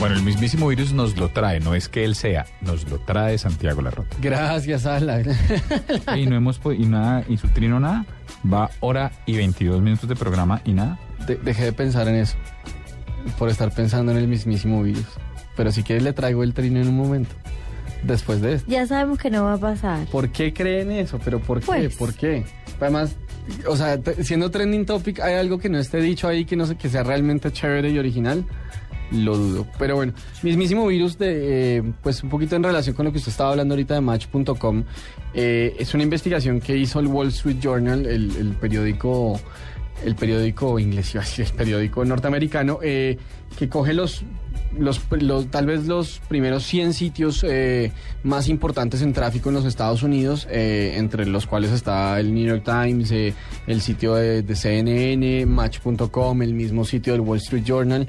Bueno, el mismísimo virus nos lo trae, no es que él sea, nos lo trae Santiago Larrota. Gracias, Ala. y no hemos y nada, y su trino nada, va hora y 22 minutos de programa y nada. De- dejé de pensar en eso, por estar pensando en el mismísimo virus. Pero si quieres le traigo el trino en un momento, después de esto. Ya sabemos que no va a pasar. ¿Por qué creen eso? ¿Pero por qué? Pues. ¿Por qué? Además, o sea, siendo trending topic, ¿hay algo que no esté dicho ahí que no sé, que sea realmente chévere y original? Lo dudo. Pero bueno, mismísimo virus de, eh, pues un poquito en relación con lo que usted estaba hablando ahorita de Match.com, eh, es una investigación que hizo el Wall Street Journal, el, el periódico, el periódico inglés, el periódico norteamericano, eh, que coge los los, los- tal vez los primeros 100 sitios eh, más importantes en tráfico en los Estados Unidos, eh, entre los cuales está el New York Times, eh, el sitio de, de CNN, Match.com, el mismo sitio del Wall Street Journal,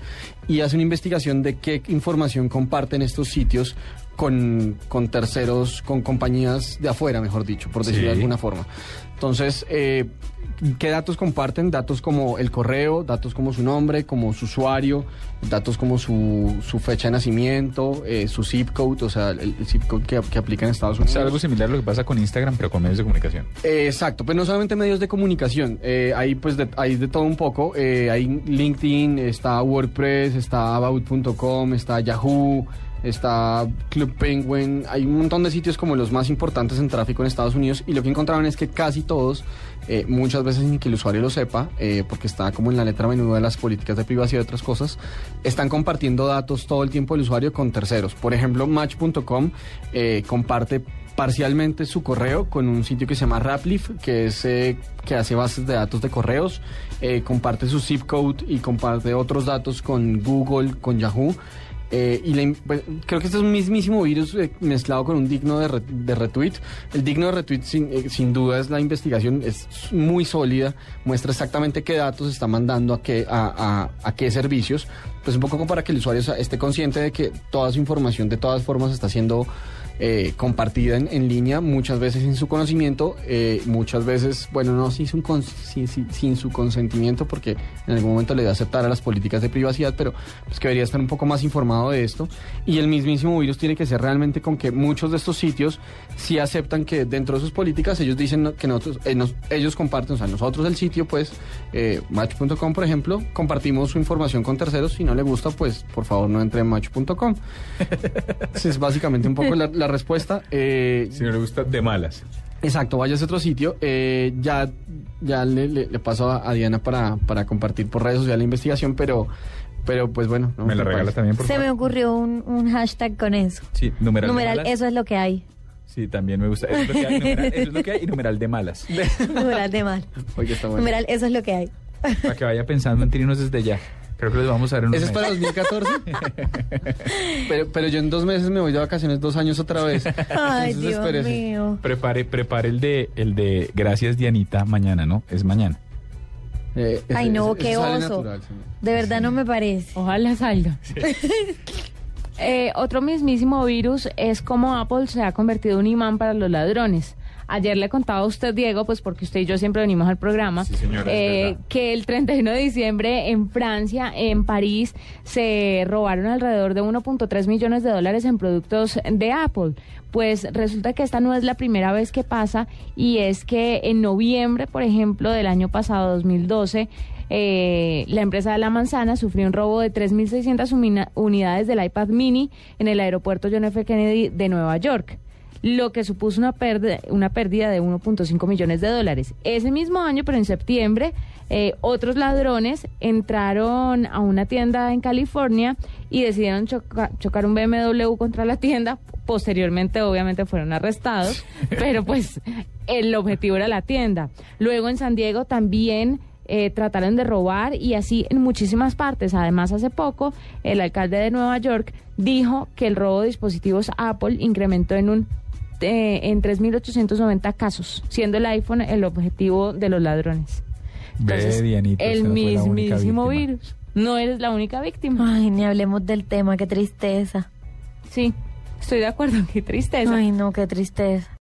y hace una investigación de qué información comparten estos sitios con, con terceros, con compañías de afuera, mejor dicho, por decirlo de alguna forma. Entonces, eh, ¿qué datos comparten? Datos como el correo, datos como su nombre, como su usuario, datos como su, su fecha de nacimiento, eh, su zip code, o sea, el, el zip code que, que aplica en Estados Es Unidos. algo similar a lo que pasa con Instagram, pero con medios de comunicación. Eh, exacto, pero no solamente medios de comunicación, eh, hay pues de, hay de todo un poco, hay LinkedIn, está WordPress, está About.com, está Yahoo, está Club Penguin, hay un montón de sitios como los más importantes en tráfico en Estados Unidos y lo que encontraron es que casi todos, eh, muchas veces sin que el usuario lo sepa, eh, porque está como en la letra menuda de las políticas de privacidad y otras cosas, están compartiendo datos todo el tiempo del usuario con terceros. Por ejemplo, Match.com eh, comparte parcialmente su correo con un sitio que se llama Raplif, que es que hace bases de datos de correos, comparte su zip code y comparte otros datos con Google, con Yahoo. Eh, y la pues, creo que este es un mismísimo virus eh, mezclado con un digno de, re- de retweet. El digno de retweet, sin, eh, sin duda, es la investigación, es muy sólida, muestra exactamente qué datos está mandando a qué, a, a- a qué servicios. Pues un poco como para que el usuario esté consciente de que toda su información de todas formas está siendo eh, compartida en, en línea, muchas veces sin su conocimiento, eh, muchas veces, bueno, no sin su, cons- sin, sin- sin su consentimiento, porque en algún momento le debe aceptar a las políticas de privacidad, pero pues que debería estar un poco más informado de esto. Y el mismísimo virus tiene que ser realmente con que muchos de estos sitios sí aceptan que dentro de sus políticas ellos dicen que nosotros, eh, nos- ellos comparten, o sea, nosotros el sitio, pues, eh, Match.com, por ejemplo, compartimos su información con terceros. Si no le gusta, pues, por favor, no entre en Match.com. Es básicamente un poco la, la respuesta. Eh, Si no le gusta, de malas. Exacto, vaya a otro sitio. Eh, ya ya le, le- le paso a, a Diana para, para compartir por redes sociales la investigación, pero, pero pues bueno. ¿no? Me la regala parece. también, por Se me ocurrió un, un hashtag con eso. Sí, numeral, de Numeral, malas. eso es lo que hay. Sí, también me gusta. Eso es lo que hay, numeral, eso es lo que hay y numeral de malas. Numeral de mal. Oye, está bueno. Numeral, eso es lo que hay. Para que vaya pensando en trinos desde ya. Creo que los vamos a ver en unos ¿Ese es para meses. 2014? pero, pero yo en dos meses me voy de vacaciones dos años otra vez. Ay, Entonces, Dios espérese. mío. Prepare, prepare el de, el de Gracias Dianita mañana, ¿no? Es mañana. Eh, ese- Ay, no, ese- qué ese sale oso. natural, señor. De verdad no me parece. Ojalá salga. Eh, otro mismísimo virus es cómo Apple se ha convertido en un imán para los ladrones. Ayer le contaba a usted, Diego, pues porque usted y yo siempre venimos al programa, Sí, señora, es eh, que el 31 de diciembre en Francia, en París, se robaron alrededor de 1.3 millones de dólares en productos de Apple. Pues resulta que esta no es la primera vez que pasa y es que en noviembre, por ejemplo, del año pasado, 2012, eh, la empresa de la manzana sufrió un robo de 3.600 umina- unidades del iPad mini en el aeropuerto John F. Kennedy de Nueva York lo que supuso una pérdida, una pérdida de 1.5 millones de dólares. Ese mismo año, pero en septiembre, eh, otros ladrones entraron a una tienda en California y decidieron choca- chocar un BMW contra la tienda. Posteriormente, obviamente, fueron arrestados, pero pues el objetivo era la tienda. Luego en San Diego también eh, trataron de robar y así en muchísimas partes. Además, hace poco, el alcalde de Nueva York dijo que el robo de dispositivos Apple incrementó en un eh, en 3.890 casos, siendo el iPhone el objetivo de los ladrones. Ve, Dianita, el mismísimo virus. No eres la única víctima. Ay, ni hablemos del tema, qué tristeza. Sí, estoy de acuerdo, qué tristeza. Ay, no, qué tristeza.